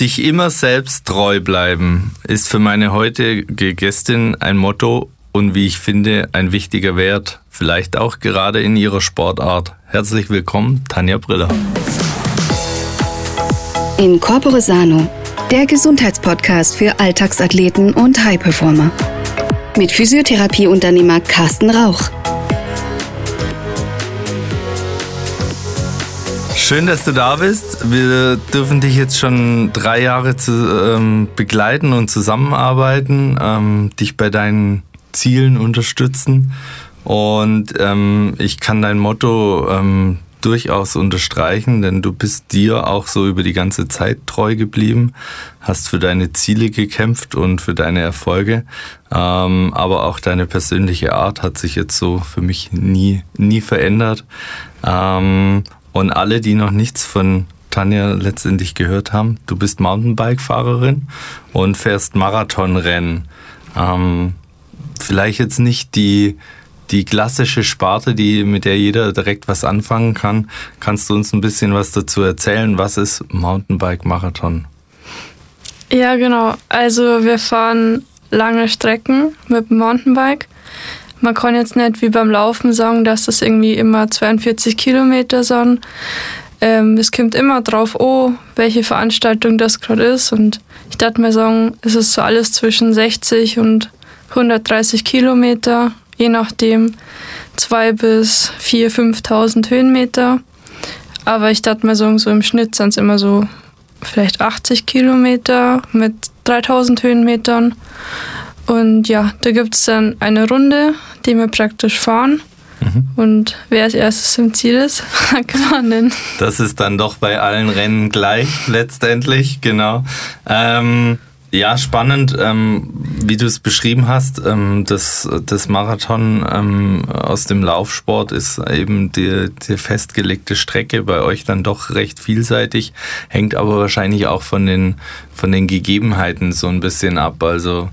Sich immer selbst treu bleiben ist für meine heutige Gästin ein Motto und wie ich finde ein wichtiger Wert, vielleicht auch gerade in ihrer Sportart. Herzlich willkommen, Tanja Briller. In Corpore Sano, der Gesundheitspodcast für Alltagsathleten und High-Performer. Mit Physiotherapieunternehmer Carsten Rauch. Schön, dass du da bist. Wir dürfen dich jetzt schon drei Jahre zu, ähm, begleiten und zusammenarbeiten, ähm, dich bei deinen Zielen unterstützen. Und ähm, ich kann dein Motto ähm, durchaus unterstreichen, denn du bist dir auch so über die ganze Zeit treu geblieben, hast für deine Ziele gekämpft und für deine Erfolge. Ähm, aber auch deine persönliche Art hat sich jetzt so für mich nie, nie verändert. Ähm, und alle, die noch nichts von Tanja letztendlich gehört haben, du bist Mountainbike-Fahrerin und fährst Marathonrennen. Ähm, vielleicht jetzt nicht die, die klassische Sparte, die, mit der jeder direkt was anfangen kann. Kannst du uns ein bisschen was dazu erzählen? Was ist Mountainbike-Marathon? Ja, genau. Also wir fahren lange Strecken mit dem Mountainbike. Man kann jetzt nicht wie beim Laufen sagen, dass das irgendwie immer 42 Kilometer sind. Ähm, es kommt immer drauf an, welche Veranstaltung das gerade ist. Und ich dachte mir sagen, es ist so alles zwischen 60 und 130 Kilometer, je nachdem 2 bis 4.000, 5.000 Höhenmeter. Aber ich dachte mir sagen, so im Schnitt sind es immer so vielleicht 80 Kilometer mit 3000 Höhenmetern. Und ja, da gibt es dann eine Runde, die wir praktisch fahren. Mhm. Und wer als erstes im Ziel ist, kann man Das ist dann doch bei allen Rennen gleich letztendlich, genau. Ähm, ja, spannend, ähm, wie du es beschrieben hast. Ähm, das, das Marathon ähm, aus dem Laufsport ist eben die, die festgelegte Strecke bei euch dann doch recht vielseitig, hängt aber wahrscheinlich auch von den, von den Gegebenheiten so ein bisschen ab. Also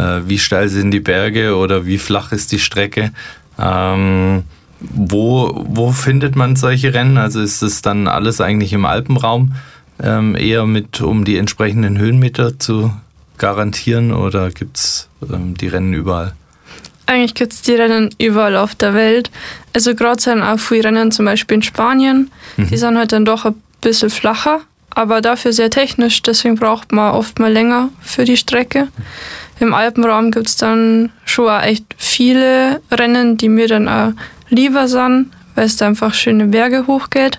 äh, wie steil sind die Berge oder wie flach ist die Strecke. Ähm, wo, wo findet man solche Rennen? Also ist es dann alles eigentlich im Alpenraum, ähm, eher mit, um die entsprechenden Höhenmeter zu garantieren oder gibt es ähm, die Rennen überall? Eigentlich gibt es die Rennen überall auf der Welt. Also gerade sind auch viele Rennen zum Beispiel in Spanien. Mhm. Die sind halt dann doch ein bisschen flacher, aber dafür sehr technisch. Deswegen braucht man oft mal länger für die Strecke. Im Alpenraum gibt es dann schon auch echt viele Rennen, die mir dann auch lieber sind, weil es da einfach schöne Berge hochgeht.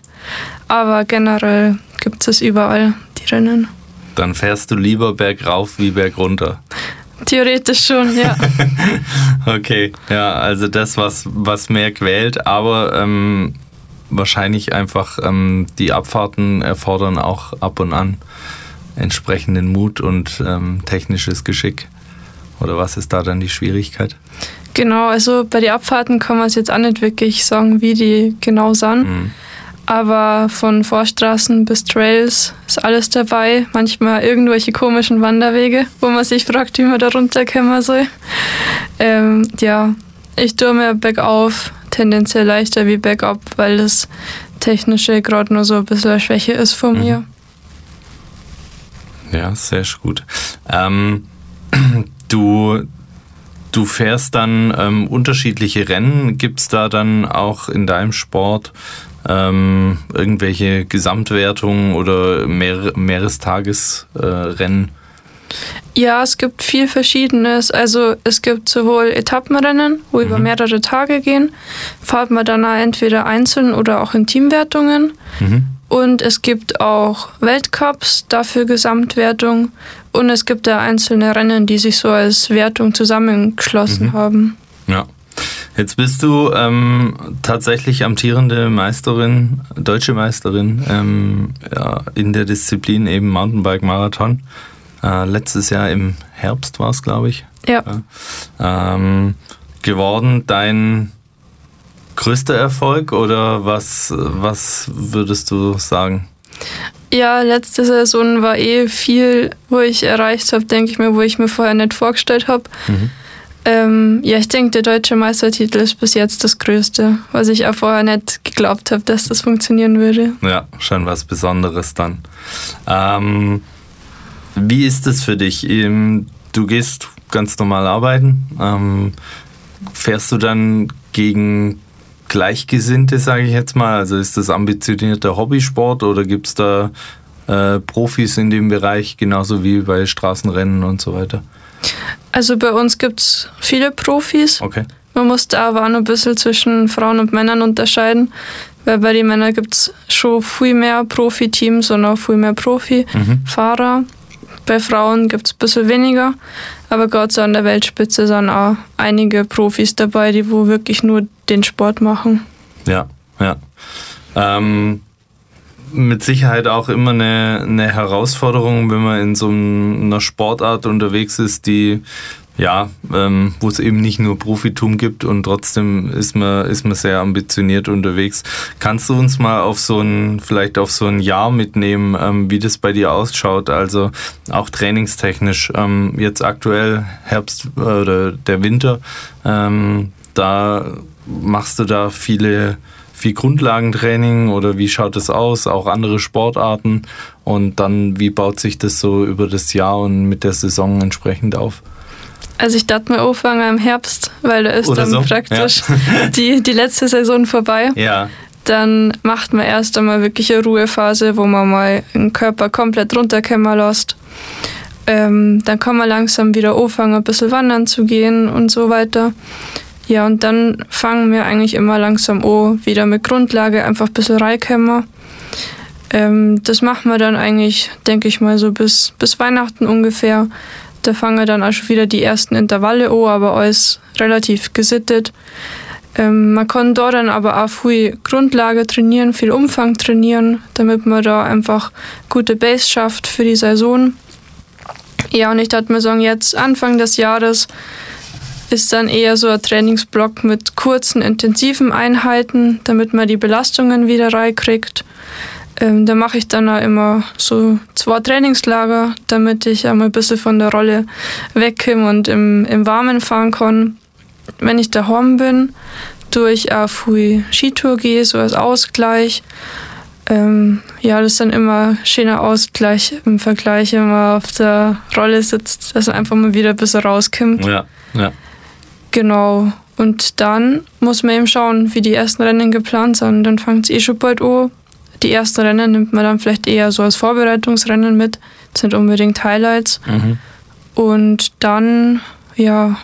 Aber generell gibt es überall, die Rennen. Dann fährst du lieber bergauf wie bergunter. Theoretisch schon, ja. okay, ja, also das, was, was mehr quält, aber ähm, wahrscheinlich einfach ähm, die Abfahrten erfordern auch ab und an entsprechenden Mut und ähm, technisches Geschick. Oder was ist da dann die Schwierigkeit? Genau, also bei den Abfahrten kann man es jetzt auch nicht wirklich sagen, wie die genau sind. Mhm. Aber von Vorstraßen bis Trails ist alles dabei. Manchmal irgendwelche komischen Wanderwege, wo man sich fragt, wie man da runterkommen soll. Ähm, ja, ich tue mir bergauf tendenziell leichter wie bergab, weil das Technische gerade nur so ein bisschen eine Schwäche ist von mhm. mir. Ja, sehr gut. Ähm, Du, du fährst dann ähm, unterschiedliche Rennen. Gibt es da dann auch in deinem Sport ähm, irgendwelche Gesamtwertungen oder Mehr Mehrestagesrennen? Äh, ja, es gibt viel Verschiedenes. Also es gibt sowohl Etappenrennen, wo mhm. über mehrere Tage gehen, fahrt man dann entweder einzeln oder auch in Teamwertungen. Mhm. Und es gibt auch Weltcups, dafür Gesamtwertung. Und es gibt da einzelne Rennen, die sich so als Wertung zusammengeschlossen mhm. haben. Ja. Jetzt bist du ähm, tatsächlich amtierende Meisterin, deutsche Meisterin ähm, ja, in der Disziplin eben Mountainbike-Marathon. Äh, letztes Jahr im Herbst war es, glaube ich. Ja. ja. Ähm, geworden. Dein größter Erfolg oder was, was würdest du sagen? Ja, letzte Saison war eh viel, wo ich erreicht habe, denke ich mir, wo ich mir vorher nicht vorgestellt habe. Mhm. Ähm, ja, ich denke, der deutsche Meistertitel ist bis jetzt das Größte, was ich auch vorher nicht geglaubt habe, dass das funktionieren würde. Ja, schon was Besonderes dann. Ähm, Wie ist es für dich? Ähm, du gehst ganz normal arbeiten. Ähm, fährst du dann gegen Gleichgesinnte, sage ich jetzt mal? Also ist das ambitionierter Hobbysport oder gibt es da äh, Profis in dem Bereich, genauso wie bei Straßenrennen und so weiter? Also bei uns gibt es viele Profis. Okay. Man muss da aber auch noch ein bisschen zwischen Frauen und Männern unterscheiden, weil bei den Männern gibt es schon viel mehr Profiteams und auch viel mehr Profifahrer. Mhm. Bei Frauen gibt es ein bisschen weniger, aber Gott sei Dank an der Weltspitze sind auch einige Profis dabei, die wo wirklich nur den Sport machen. Ja, ja. Ähm, mit Sicherheit auch immer eine, eine Herausforderung, wenn man in so einer Sportart unterwegs ist, die ja, ähm, wo es eben nicht nur Profitum gibt und trotzdem ist man, ist man sehr ambitioniert unterwegs. Kannst du uns mal auf so ein, vielleicht auf so ein Jahr mitnehmen, ähm, wie das bei dir ausschaut? Also auch trainingstechnisch. Ähm, jetzt aktuell Herbst äh, oder der Winter, ähm, da machst du da viele viel Grundlagentraining oder wie schaut es aus? Auch andere Sportarten und dann wie baut sich das so über das Jahr und mit der Saison entsprechend auf? Also ich dachte mir anfangen im Herbst, weil da ist Oder dann so? praktisch ja. die, die letzte Saison vorbei. Ja. Dann macht man erst einmal wirklich eine Ruhephase, wo man mal den Körper komplett runterkommen lässt. Ähm, dann kann man langsam wieder anfangen, ein bisschen wandern zu gehen und so weiter. Ja, und dann fangen wir eigentlich immer langsam an, wieder mit Grundlage einfach ein bisschen reinkommen. Ähm, das machen wir dann eigentlich, denke ich mal, so bis, bis Weihnachten ungefähr. Da fangen dann auch schon wieder die ersten Intervalle an, aber alles relativ gesittet. Ähm, man kann da dann aber auch viel Grundlage trainieren, viel Umfang trainieren, damit man da einfach gute Base schafft für die Saison. Ja, und ich dachte mir sagen, jetzt Anfang des Jahres ist dann eher so ein Trainingsblock mit kurzen, intensiven Einheiten, damit man die Belastungen wieder reinkriegt. Ähm, da mache ich dann auch immer so zwei Trainingslager, damit ich einmal ein bisschen von der Rolle wegkomme und im, im Warmen fahren kann. Wenn ich daheim bin, tue ich auch viel Skitour gehe, so als Ausgleich. Ähm, ja, das ist dann immer ein schöner Ausgleich im Vergleich, wenn man auf der Rolle sitzt, dass man einfach mal wieder ein bisschen rauskommt. Ja, ja. Genau. Und dann muss man eben schauen, wie die ersten Rennen geplant sind. Dann fängt es eh schon bald an die ersten Rennen nimmt man dann vielleicht eher so als Vorbereitungsrennen mit. Das sind unbedingt Highlights. Mhm. Und dann, ja,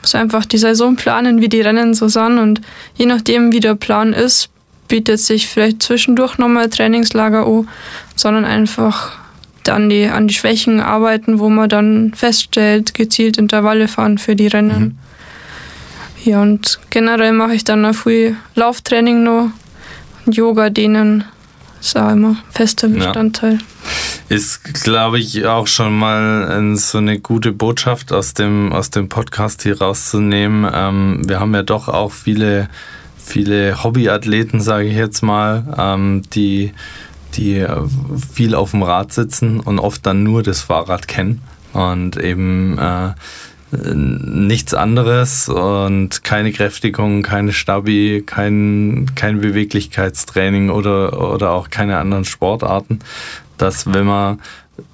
muss einfach die Saison planen, wie die Rennen so sind. Und je nachdem, wie der Plan ist, bietet sich vielleicht zwischendurch nochmal Trainingslager an, sondern einfach dann die, an die Schwächen arbeiten, wo man dann feststellt, gezielt Intervalle fahren für die Rennen. Mhm. Ja, und generell mache ich dann auch viel Lauftraining noch, Yoga, denen ist auch immer fester Bestandteil. Ja. Ist, glaube ich, auch schon mal so eine gute Botschaft aus dem, aus dem Podcast hier rauszunehmen. Ähm, wir haben ja doch auch viele, viele Hobbyathleten, sage ich jetzt mal, ähm, die, die viel auf dem Rad sitzen und oft dann nur das Fahrrad kennen und eben äh, nichts anderes und keine Kräftigung, keine Stabi, kein, kein Beweglichkeitstraining oder, oder auch keine anderen Sportarten, dass wenn man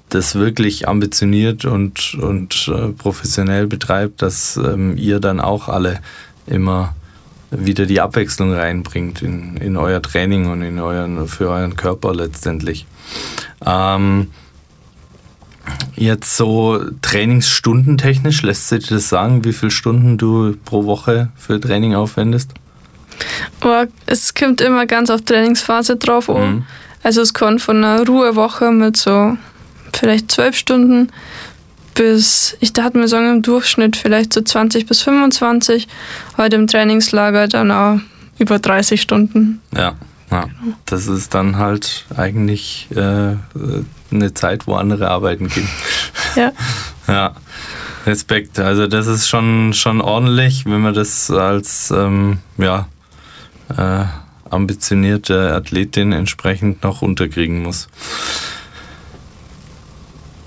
das wirklich ambitioniert und, und äh, professionell betreibt, dass ähm, ihr dann auch alle immer wieder die Abwechslung reinbringt in, in euer Training und in euren, für euren Körper letztendlich. Ähm, Jetzt so Trainingsstundentechnisch, lässt sich das sagen, wie viele Stunden du pro Woche für Training aufwendest? Oh, es kommt immer ganz auf Trainingsphase drauf an. Mhm. Also es kann von einer Ruhewoche mit so vielleicht zwölf Stunden bis, ich dachte mir sagen, im Durchschnitt vielleicht so 20 bis 25. Heute im Trainingslager dann auch über 30 Stunden. Ja, ja. das ist dann halt eigentlich äh, eine Zeit, wo andere arbeiten gehen. Ja. ja. Respekt. Also das ist schon, schon ordentlich, wenn man das als ähm, ja, äh, ambitionierte Athletin entsprechend noch unterkriegen muss.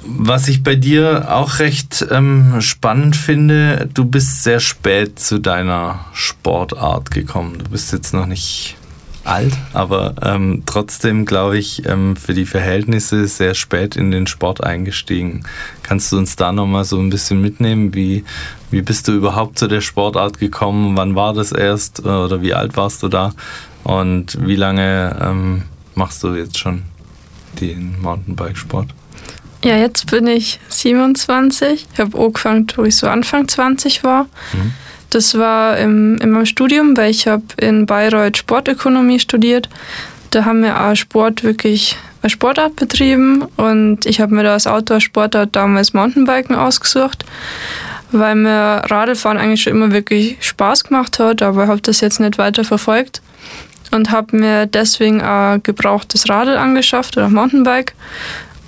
Was ich bei dir auch recht ähm, spannend finde, du bist sehr spät zu deiner Sportart gekommen. Du bist jetzt noch nicht alt, aber ähm, trotzdem, glaube ich, ähm, für die Verhältnisse sehr spät in den Sport eingestiegen. Kannst du uns da nochmal so ein bisschen mitnehmen? Wie, wie bist du überhaupt zu der Sportart gekommen? Wann war das erst oder wie alt warst du da? Und wie lange ähm, machst du jetzt schon den Mountainbikesport? Ja, jetzt bin ich 27. Ich habe angefangen, wo ich so Anfang 20 war. Mhm. Das war im, in meinem Studium, weil ich habe in Bayreuth Sportökonomie studiert. Da haben wir auch Sport wirklich als Sportart betrieben und ich habe mir da als Outdoor-Sportart damals Mountainbiken ausgesucht, weil mir Radlfahren eigentlich schon immer wirklich Spaß gemacht hat, aber habe das jetzt nicht weiter verfolgt und habe mir deswegen auch gebrauchtes Radl angeschafft oder Mountainbike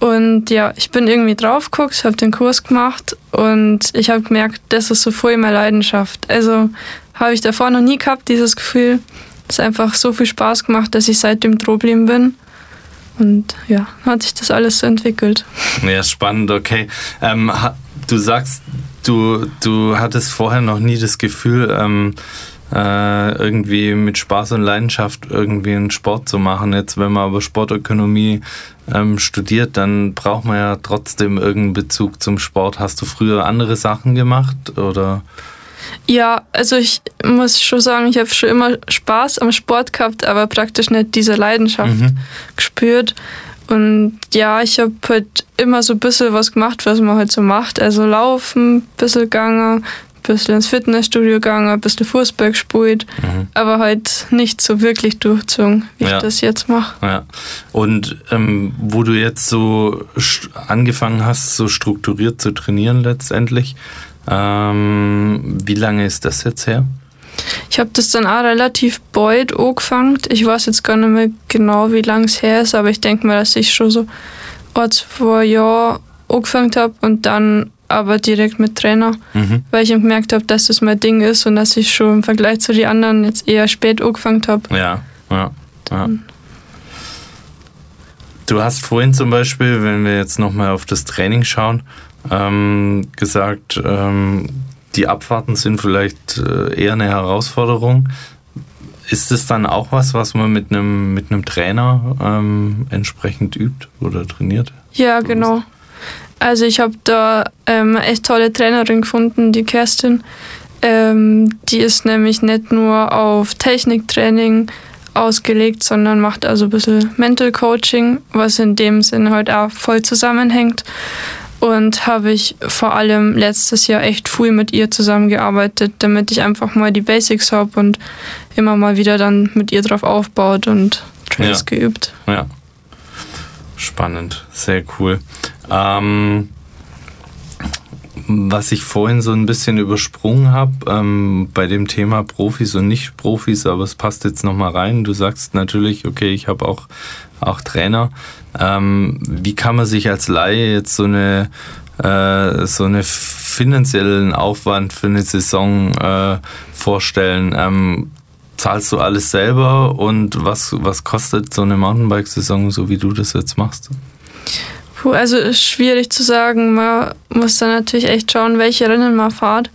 und ja, ich bin irgendwie drauf geguckt, habe den Kurs gemacht und ich habe gemerkt, das ist so voll meine Leidenschaft. Also habe ich davor noch nie gehabt, dieses Gefühl. Es hat einfach so viel Spaß gemacht, dass ich seitdem Drohblieben bin. Und ja, hat sich das alles so entwickelt. Ja, spannend, okay. Ähm, du sagst, du, du hattest vorher noch nie das Gefühl, ähm, äh, irgendwie mit Spaß und Leidenschaft irgendwie einen Sport zu machen. Jetzt, wenn man aber Sportökonomie ähm, studiert, dann braucht man ja trotzdem irgendeinen Bezug zum Sport. Hast du früher andere Sachen gemacht oder? Ja, also ich muss schon sagen, ich habe schon immer Spaß am Sport gehabt, aber praktisch nicht diese Leidenschaft mhm. gespürt. Und ja, ich habe halt immer so ein bisschen was gemacht, was man halt so macht. Also laufen, ein bisschen gegangen, bisschen ins Fitnessstudio gegangen, ein bisschen Fußball gespielt, mhm. aber halt nicht so wirklich durchzogen, wie ja. ich das jetzt mache. Ja. Und ähm, wo du jetzt so angefangen hast, so strukturiert zu trainieren letztendlich, ähm, wie lange ist das jetzt her? Ich habe das dann auch relativ bald angefangen. Ich weiß jetzt gar nicht mehr genau, wie lange es her ist, aber ich denke mal, dass ich schon so ein, zwei Jahre angefangen habe und dann aber direkt mit Trainer, mhm. weil ich gemerkt habe, dass das mein Ding ist und dass ich schon im Vergleich zu den anderen jetzt eher spät angefangen habe. Ja, ja, ja. Du hast vorhin zum Beispiel, wenn wir jetzt nochmal auf das Training schauen, ähm, gesagt, ähm, die Abfahrten sind vielleicht äh, eher eine Herausforderung. Ist es dann auch was, was man mit einem mit Trainer ähm, entsprechend übt oder trainiert? Ja, genau. Also ich habe da ähm, echt tolle Trainerin gefunden, die Kerstin. Ähm, die ist nämlich nicht nur auf Techniktraining ausgelegt, sondern macht also ein bisschen Mental Coaching, was in dem Sinne halt auch voll zusammenhängt. Und habe ich vor allem letztes Jahr echt viel mit ihr zusammengearbeitet, damit ich einfach mal die Basics habe und immer mal wieder dann mit ihr drauf aufbaut und Trails ja. geübt. Ja. Spannend, sehr cool. Ähm, was ich vorhin so ein bisschen übersprungen habe ähm, bei dem Thema Profis und Nicht-Profis, aber es passt jetzt nochmal rein. Du sagst natürlich, okay, ich habe auch, auch Trainer. Ähm, wie kann man sich als Laie jetzt so eine äh, so einen finanziellen Aufwand für eine Saison äh, vorstellen? Ähm, zahlst du alles selber und was, was kostet so eine Mountainbike-Saison, so wie du das jetzt machst? Puh, also ist schwierig zu sagen. Man muss dann natürlich echt schauen, welche Rennen man fährt.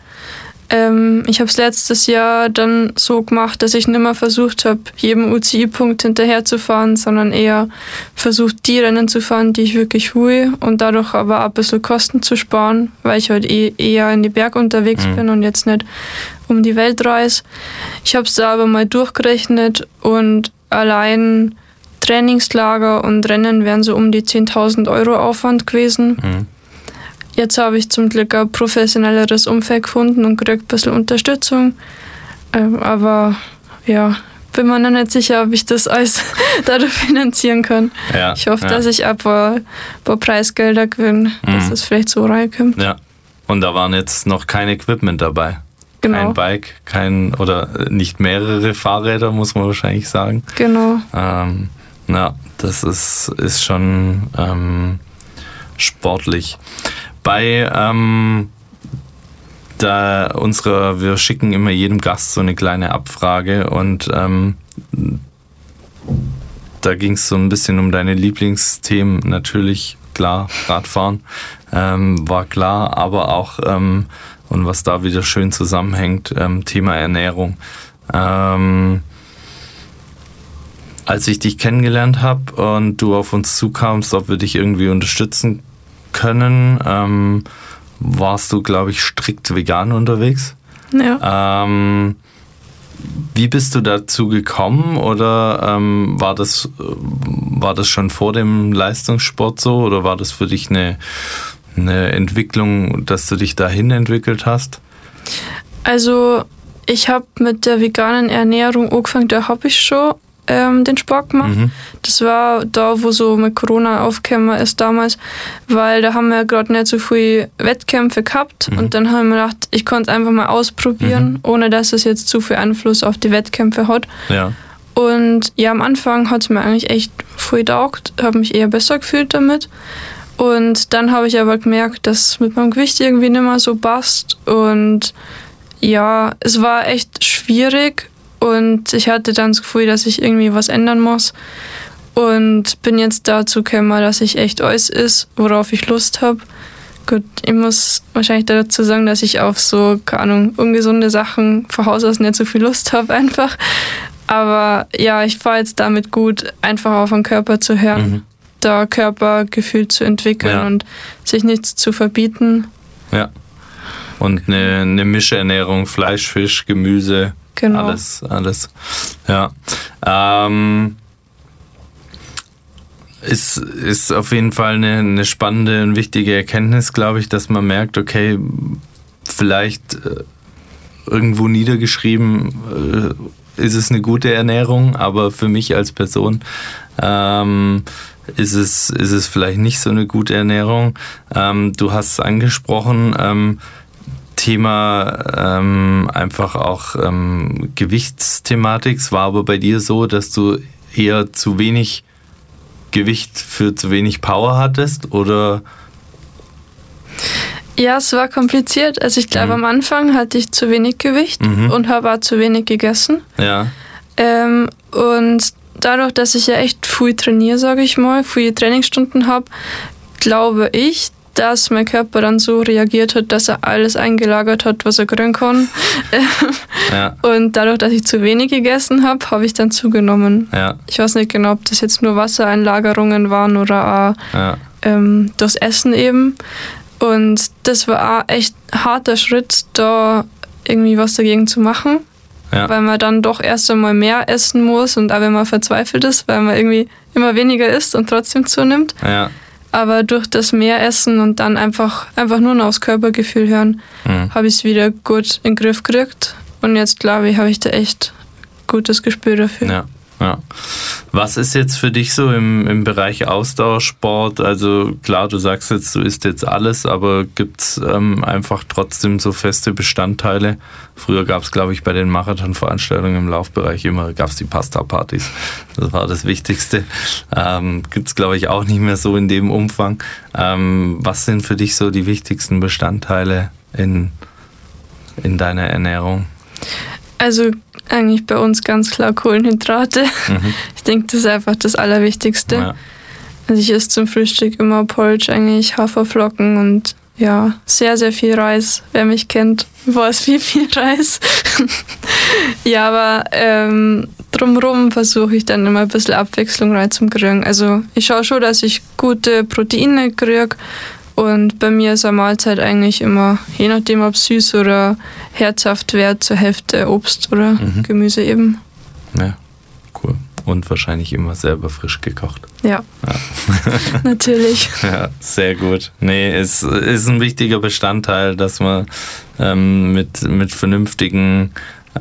Ähm, ich habe es letztes Jahr dann so gemacht, dass ich nicht mehr versucht habe, jedem UCI-Punkt hinterherzufahren, sondern eher versucht, die Rennen zu fahren, die ich wirklich will und dadurch aber auch ein bisschen Kosten zu sparen, weil ich halt eh, eher in die Berg unterwegs mhm. bin und jetzt nicht um die Welt reise. Ich habe es da aber mal durchgerechnet und allein Trainingslager und Rennen wären so um die 10.000 Euro Aufwand gewesen. Mhm. Jetzt habe ich zum Glück ein professionelleres Umfeld gefunden und kriege ein bisschen Unterstützung. Ähm, aber ja, bin mir noch nicht sicher, ob ich das alles dadurch finanzieren kann. Ja, ich hoffe, ja. dass ich ein paar, ein paar Preisgelder gewinne, mhm. dass es vielleicht so reinkommt. Ja. Und da waren jetzt noch kein Equipment dabei. Genau. Kein Bike, kein oder nicht mehrere Fahrräder, muss man wahrscheinlich sagen. Genau. Ähm, ja, das ist, ist schon ähm, sportlich. Bei ähm, da unsere, wir schicken immer jedem Gast so eine kleine Abfrage und ähm, da ging es so ein bisschen um deine Lieblingsthemen. Natürlich, klar, Radfahren ähm, war klar, aber auch, ähm, und was da wieder schön zusammenhängt, ähm, Thema Ernährung. Ähm, als ich dich kennengelernt habe und du auf uns zukamst, ob wir dich irgendwie unterstützen können, ähm, warst du, glaube ich, strikt vegan unterwegs. Ja. Ähm, wie bist du dazu gekommen oder ähm, war, das, war das schon vor dem Leistungssport so oder war das für dich eine, eine Entwicklung, dass du dich dahin entwickelt hast? Also ich habe mit der veganen Ernährung angefangen, da habe ich schon ähm, den Sport gemacht. Mhm. Das war da, wo so mit Corona aufgekommen ist damals, weil da haben wir gerade nicht so viele Wettkämpfe gehabt mhm. und dann haben wir gedacht, ich konnte es einfach mal ausprobieren, mhm. ohne dass es jetzt zu viel Einfluss auf die Wettkämpfe hat. Ja. Und ja, am Anfang hat es mir eigentlich echt voll taugt, habe mich eher besser gefühlt damit. Und dann habe ich aber gemerkt, dass es mit meinem Gewicht irgendwie nicht mehr so passt. Und ja, es war echt schwierig, und ich hatte dann das Gefühl, dass ich irgendwie was ändern muss. Und bin jetzt dazu gekommen, dass ich echt alles ist, worauf ich Lust habe. Gut, ich muss wahrscheinlich dazu sagen, dass ich auf so, keine Ahnung, ungesunde Sachen von Haus aus nicht so viel Lust habe einfach. Aber ja, ich fahre jetzt damit gut, einfach auf den Körper zu hören, mhm. da Körpergefühl zu entwickeln ja. und sich nichts zu verbieten. Ja. Und eine, eine Mischernährung, Fleisch, Fisch, Gemüse, Genau. Alles, alles. Ja. Ähm, ist, ist auf jeden Fall eine, eine spannende und wichtige Erkenntnis, glaube ich, dass man merkt, okay, vielleicht äh, irgendwo niedergeschrieben äh, ist es eine gute Ernährung, aber für mich als Person ähm, ist, es, ist es vielleicht nicht so eine gute Ernährung. Ähm, du hast es angesprochen, ähm, Thema ähm, einfach auch ähm, Gewichtsthematik. Es war aber bei dir so, dass du eher zu wenig Gewicht für zu wenig Power hattest oder? Ja, es war kompliziert. Also ich glaube, mhm. am Anfang hatte ich zu wenig Gewicht mhm. und habe auch zu wenig gegessen. Ja. Ähm, und dadurch, dass ich ja echt viel trainiere, sage ich mal, viele Trainingsstunden habe, glaube ich, dass mein Körper dann so reagiert hat, dass er alles eingelagert hat, was er kriegen kann. ja. Und dadurch, dass ich zu wenig gegessen habe, habe ich dann zugenommen. Ja. Ich weiß nicht genau, ob das jetzt nur Wassereinlagerungen waren oder auch ja. ähm, das Essen eben. Und das war auch echt harter Schritt, da irgendwie was dagegen zu machen. Ja. Weil man dann doch erst einmal mehr essen muss und auch wenn man verzweifelt ist, weil man irgendwie immer weniger isst und trotzdem zunimmt. Ja. Aber durch das mehr Essen und dann einfach, einfach nur noch aufs Körpergefühl hören, mhm. habe ich es wieder gut in den Griff gekriegt. Und jetzt glaube ich, habe ich da echt gutes Gespür dafür. Ja. Ja. Was ist jetzt für dich so im, im Bereich Ausdauersport? Also klar, du sagst jetzt, du isst jetzt alles, aber gibt es ähm, einfach trotzdem so feste Bestandteile? Früher gab es, glaube ich, bei den Marathonveranstaltungen im Laufbereich immer gab's die Pasta-Partys. Das war das Wichtigste. Ähm, gibt es, glaube ich, auch nicht mehr so in dem Umfang. Ähm, was sind für dich so die wichtigsten Bestandteile in, in deiner Ernährung? Also eigentlich bei uns ganz klar Kohlenhydrate. Mhm. Ich denke, das ist einfach das Allerwichtigste. Ja. Also ich esse zum Frühstück immer Porridge, eigentlich Haferflocken und ja, sehr, sehr viel Reis. Wer mich kennt, weiß wie viel Reis. ja, aber ähm, drumherum versuche ich dann immer ein bisschen Abwechslung reinzukriegen. Also ich schaue schon, dass ich gute Proteine kriege und bei mir ist eine Mahlzeit eigentlich immer, je nachdem ob süß oder herzhaft wird, zur Hälfte Obst oder mhm. Gemüse eben. Ja, cool. Und wahrscheinlich immer selber frisch gekocht. Ja. ja. Natürlich. Ja, sehr gut. Nee, es ist ein wichtiger Bestandteil, dass man ähm, mit, mit vernünftigen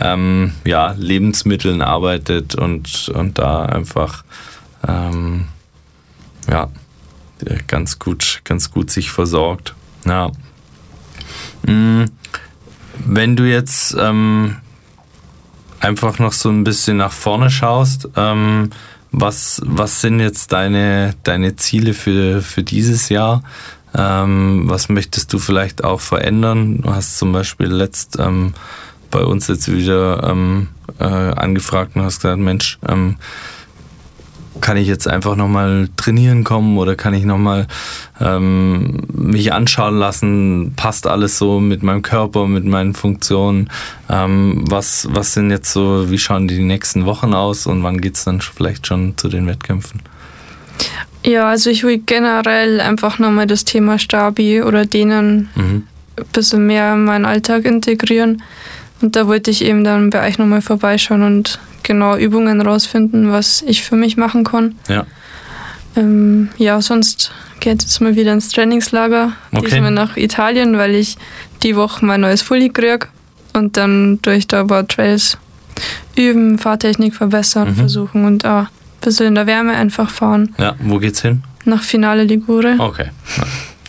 ähm, ja, Lebensmitteln arbeitet und, und da einfach ähm, ja, ganz gut, ganz gut sich versorgt. Ja. Mm, wenn du jetzt ähm, einfach noch so ein bisschen nach vorne schaust, ähm, was, was sind jetzt deine, deine Ziele für, für dieses Jahr? Ähm, was möchtest du vielleicht auch verändern? Du hast zum Beispiel letzt ähm, bei uns jetzt wieder ähm, äh, angefragt und hast gesagt, Mensch, ähm, kann ich jetzt einfach nochmal trainieren kommen oder kann ich nochmal ähm, mich anschauen lassen, passt alles so mit meinem Körper, mit meinen Funktionen, ähm, was, was sind jetzt so, wie schauen die nächsten Wochen aus und wann geht es dann vielleicht schon zu den Wettkämpfen? Ja, also ich will generell einfach nochmal das Thema Stabi oder denen mhm. ein bisschen mehr in meinen Alltag integrieren. Und da wollte ich eben dann bei euch nochmal vorbeischauen und genau Übungen rausfinden, was ich für mich machen kann. Ja. Ähm, ja, sonst geht jetzt mal wieder ins Trainingslager. Okay. Diesmal nach Italien, weil ich die Woche mein neues Fully kriege und dann durch da ein paar Trails üben, Fahrtechnik verbessern, mhm. versuchen und auch ein bisschen in der Wärme einfach fahren. Ja, wo geht's hin? Nach Finale Ligure. Okay,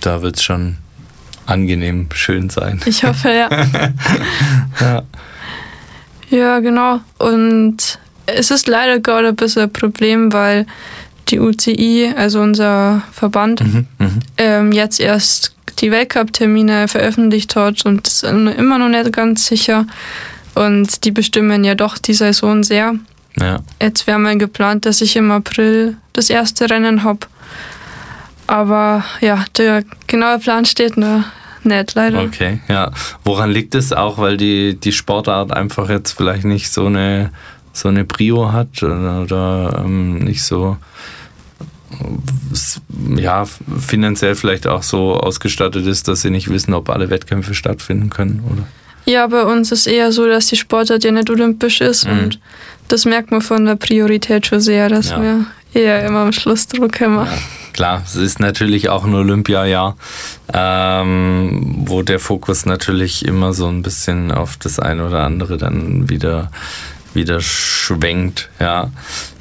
da wird es schon angenehm schön sein. Ich hoffe, ja. ja. Ja, genau. Und es ist leider gerade ein bisschen ein Problem, weil die UCI, also unser Verband, mhm, mhm, ähm, jetzt erst die Weltcup-Termine veröffentlicht hat und ist immer noch nicht ganz sicher. Und die bestimmen ja doch die Saison sehr. Ja. Jetzt wäre mal geplant, dass ich im April das erste Rennen habe. Aber ja, der genaue Plan steht noch nicht, leider. Okay, ja. Woran liegt es auch, weil die, die Sportart einfach jetzt vielleicht nicht so eine, so eine Prio hat oder, oder ähm, nicht so ja, finanziell vielleicht auch so ausgestattet ist, dass sie nicht wissen, ob alle Wettkämpfe stattfinden können, oder? Ja, bei uns ist eher so, dass die Sportart ja nicht olympisch ist mhm. und das merkt man von der Priorität schon sehr, dass ja. wir eher immer am Schlussdruck haben. Ja, klar, es ist natürlich auch ein Olympiajahr, ähm, wo der Fokus natürlich immer so ein bisschen auf das eine oder andere dann wieder wieder schwenkt. Ja.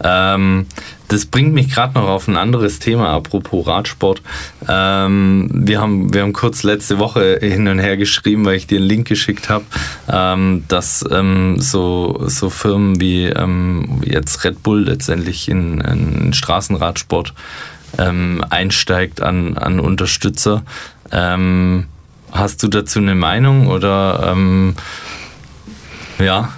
Ähm, das bringt mich gerade noch auf ein anderes Thema, apropos Radsport. Ähm, wir, haben, wir haben kurz letzte Woche hin und her geschrieben, weil ich dir einen Link geschickt habe, ähm, dass ähm, so, so Firmen wie ähm, jetzt Red Bull letztendlich in, in Straßenradsport ähm, einsteigt an, an Unterstützer. Ähm, hast du dazu eine Meinung oder ja.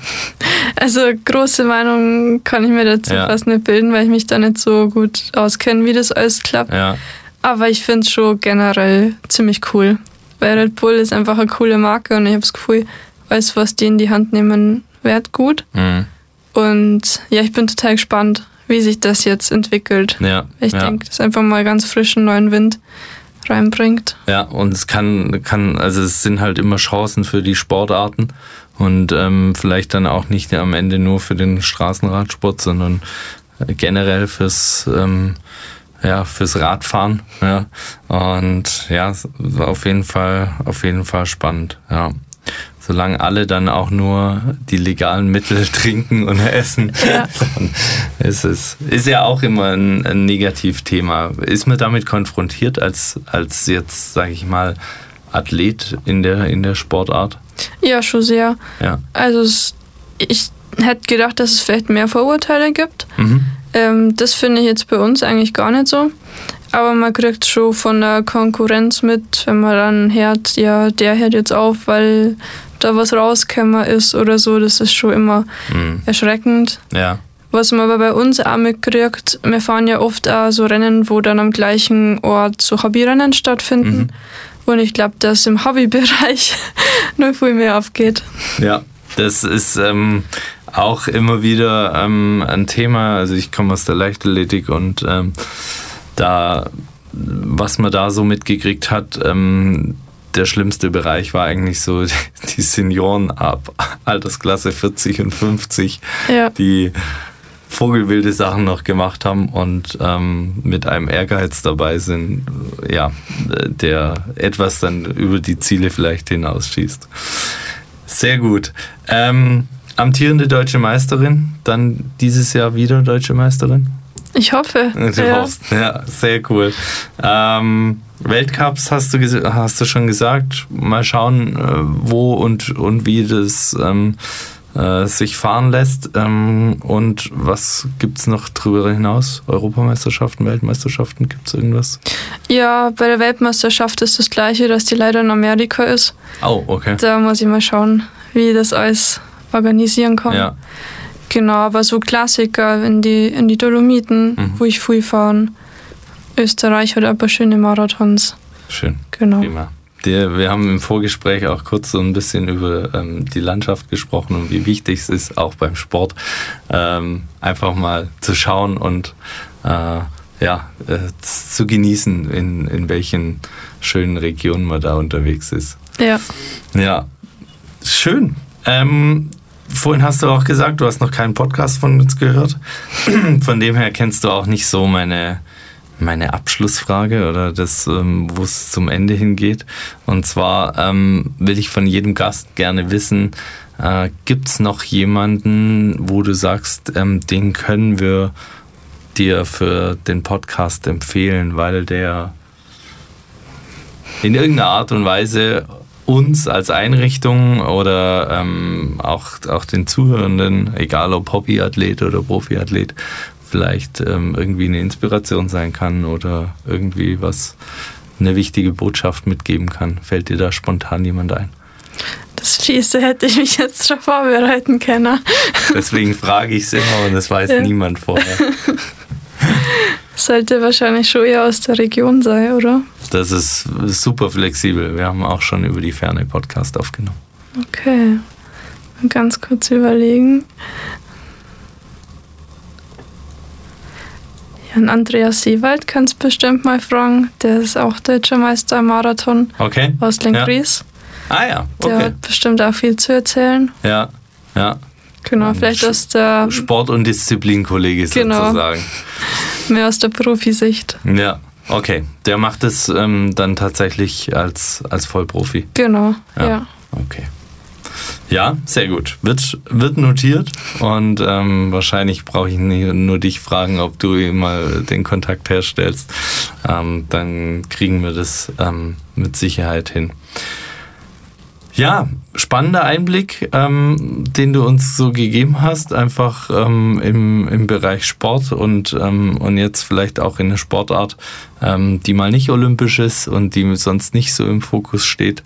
Also große Meinung kann ich mir dazu ja. fast nicht bilden, weil ich mich da nicht so gut auskenne, wie das alles klappt. Ja. Aber ich finde es schon generell ziemlich cool. Weil Red Bull ist einfach eine coole Marke und ich habe das Gefühl, alles, was die in die Hand nehmen, wird gut. Mhm. Und ja, ich bin total gespannt, wie sich das jetzt entwickelt. Ja. Ich ja. denke, das ist einfach mal ganz frischen neuen Wind reinbringt. Ja, und es kann, kann, also es sind halt immer Chancen für die Sportarten und ähm, vielleicht dann auch nicht am Ende nur für den Straßenradsport, sondern generell fürs ähm, ja fürs Radfahren ja und ja auf jeden Fall auf jeden Fall spannend ja solange alle dann auch nur die legalen Mittel trinken und essen, ja. dann ist es ist ja auch immer ein, ein Negativthema. Ist man damit konfrontiert als, als jetzt, sage ich mal, Athlet in der, in der Sportart? Ja, schon sehr. Ja. Also es, ich hätte gedacht, dass es vielleicht mehr Vorurteile gibt. Mhm. Ähm, das finde ich jetzt bei uns eigentlich gar nicht so. Aber man kriegt schon von der Konkurrenz mit, wenn man dann hört, ja, der hört jetzt auf, weil da was rausgekommen ist oder so. Das ist schon immer mhm. erschreckend. Ja. Was man aber bei uns auch mitkriegt, wir fahren ja oft auch so Rennen, wo dann am gleichen Ort so Hobbyrennen stattfinden. Mhm. Und ich glaube, dass im Hobbybereich noch viel mehr aufgeht. Ja, das ist ähm, auch immer wieder ähm, ein Thema. Also ich komme aus der Leichtathletik und ähm, da, was man da so mitgekriegt hat, ähm, der schlimmste Bereich war eigentlich so die Senioren ab Altersklasse 40 und 50, ja. die vogelwilde Sachen noch gemacht haben und ähm, mit einem Ehrgeiz dabei sind, ja, der etwas dann über die Ziele vielleicht hinausschießt. Sehr gut. Ähm, amtierende deutsche Meisterin, dann dieses Jahr wieder deutsche Meisterin? Ich hoffe. Du ja. hoffst, ja, sehr cool. Ähm, Weltcups hast du, hast du schon gesagt. Mal schauen, äh, wo und, und wie das ähm, äh, sich fahren lässt. Ähm, und was gibt es noch darüber hinaus? Europameisterschaften, Weltmeisterschaften, gibt es irgendwas? Ja, bei der Weltmeisterschaft ist das gleiche, dass die leider in Amerika ist. Oh, okay. Da muss ich mal schauen, wie das alles organisieren kann. Ja. Genau, aber so Klassiker in die, in die Dolomiten, Mhm. wo ich viel fahren. Österreich hat aber schöne Marathons. Schön. Genau. Prima. Der, wir haben im Vorgespräch auch kurz so ein bisschen über ähm, die Landschaft gesprochen und wie wichtig es ist, auch beim Sport, ähm, einfach mal zu schauen und äh, ja, äh, zu genießen, in, in welchen schönen Regionen man da unterwegs ist. Ja. Ja, schön. Ähm, vorhin hast du auch gesagt, du hast noch keinen Podcast von uns gehört. Von dem her kennst du auch nicht so meine, meine Abschlussfrage oder das, ähm, wo es zum Ende hingeht. Und zwar ähm, will ich von jedem Gast gerne wissen, äh, gibt es noch jemanden, wo du sagst, ähm, den können wir dir für den Podcast empfehlen, weil der in irgendeiner Art und Weise uns als Einrichtung oder ähm, auch, auch den Zuhörenden, egal ob Hobbyathlet oder Profiathlet, vielleicht ähm, irgendwie eine Inspiration sein kann oder irgendwie was, eine wichtige Botschaft mitgeben kann. Fällt dir da spontan jemand ein? Das Fiese hätte ich mich jetzt schon vorbereiten können. Deswegen frage ich es immer und es weiß Ja. niemand vorher. Sollte wahrscheinlich schon eher aus der Region sein, oder? Das ist super flexibel. Wir haben auch schon über die Ferne Podcast aufgenommen. Okay. Ganz kurz überlegen. Jan Andreas Seewald kannst bestimmt mal fragen. Der ist auch deutscher Meister im Marathon Okay? aus Lenkries. Ah ja, Der okay. hat bestimmt auch viel zu erzählen. Ja, ja. Genau, Ähm, vielleicht aus der, Sport- und Disziplinkollege Genau. sozusagen. mehr aus der Profisicht. Ja, okay. Der macht es ähm, dann tatsächlich als, als Vollprofi. Genau, Ja. ja. Okay. Ja, sehr gut. Wird, wird notiert und ähm, wahrscheinlich brauche ich nie- nur dich fragen, ob du mal den Kontakt herstellst. Ähm, dann kriegen wir das ähm, mit Sicherheit hin. Ja, spannender Einblick, ähm, den du uns so gegeben hast, einfach ähm, im, im Bereich Sport und, ähm, und jetzt vielleicht auch in eine Sportart, ähm, die mal nicht olympisch ist und die sonst nicht so im Fokus steht.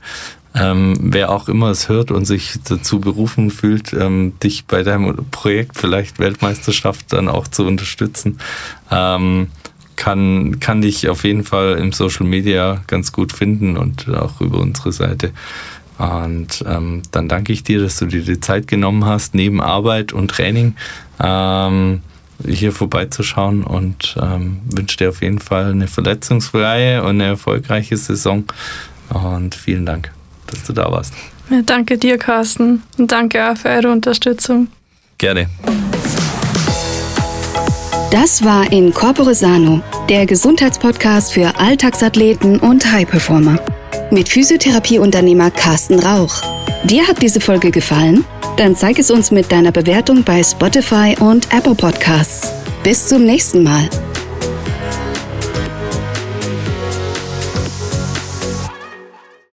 Ähm, wer auch immer es hört und sich dazu berufen fühlt, ähm, dich bei deinem Projekt vielleicht Weltmeisterschaft dann auch zu unterstützen, ähm, kann, kann dich auf jeden Fall im Social Media ganz gut finden und auch über unsere Seite. Und ähm, dann danke ich dir, dass du dir die Zeit genommen hast, neben Arbeit und Training ähm, hier vorbeizuschauen und ähm, wünsche dir auf jeden Fall eine verletzungsfreie und eine erfolgreiche Saison. Und vielen Dank, dass du da warst. ja. Danke dir, Carsten. Und danke auch für eure Unterstützung. Gerne. Das war in Corpore Sano, der Gesundheitspodcast für Alltagsathleten und High-Performer. Mit Physiotherapieunternehmer Carsten Rauch. Dir hat diese Folge gefallen? Dann zeig es uns mit deiner Bewertung bei Spotify und Apple Podcasts. Bis zum nächsten Mal.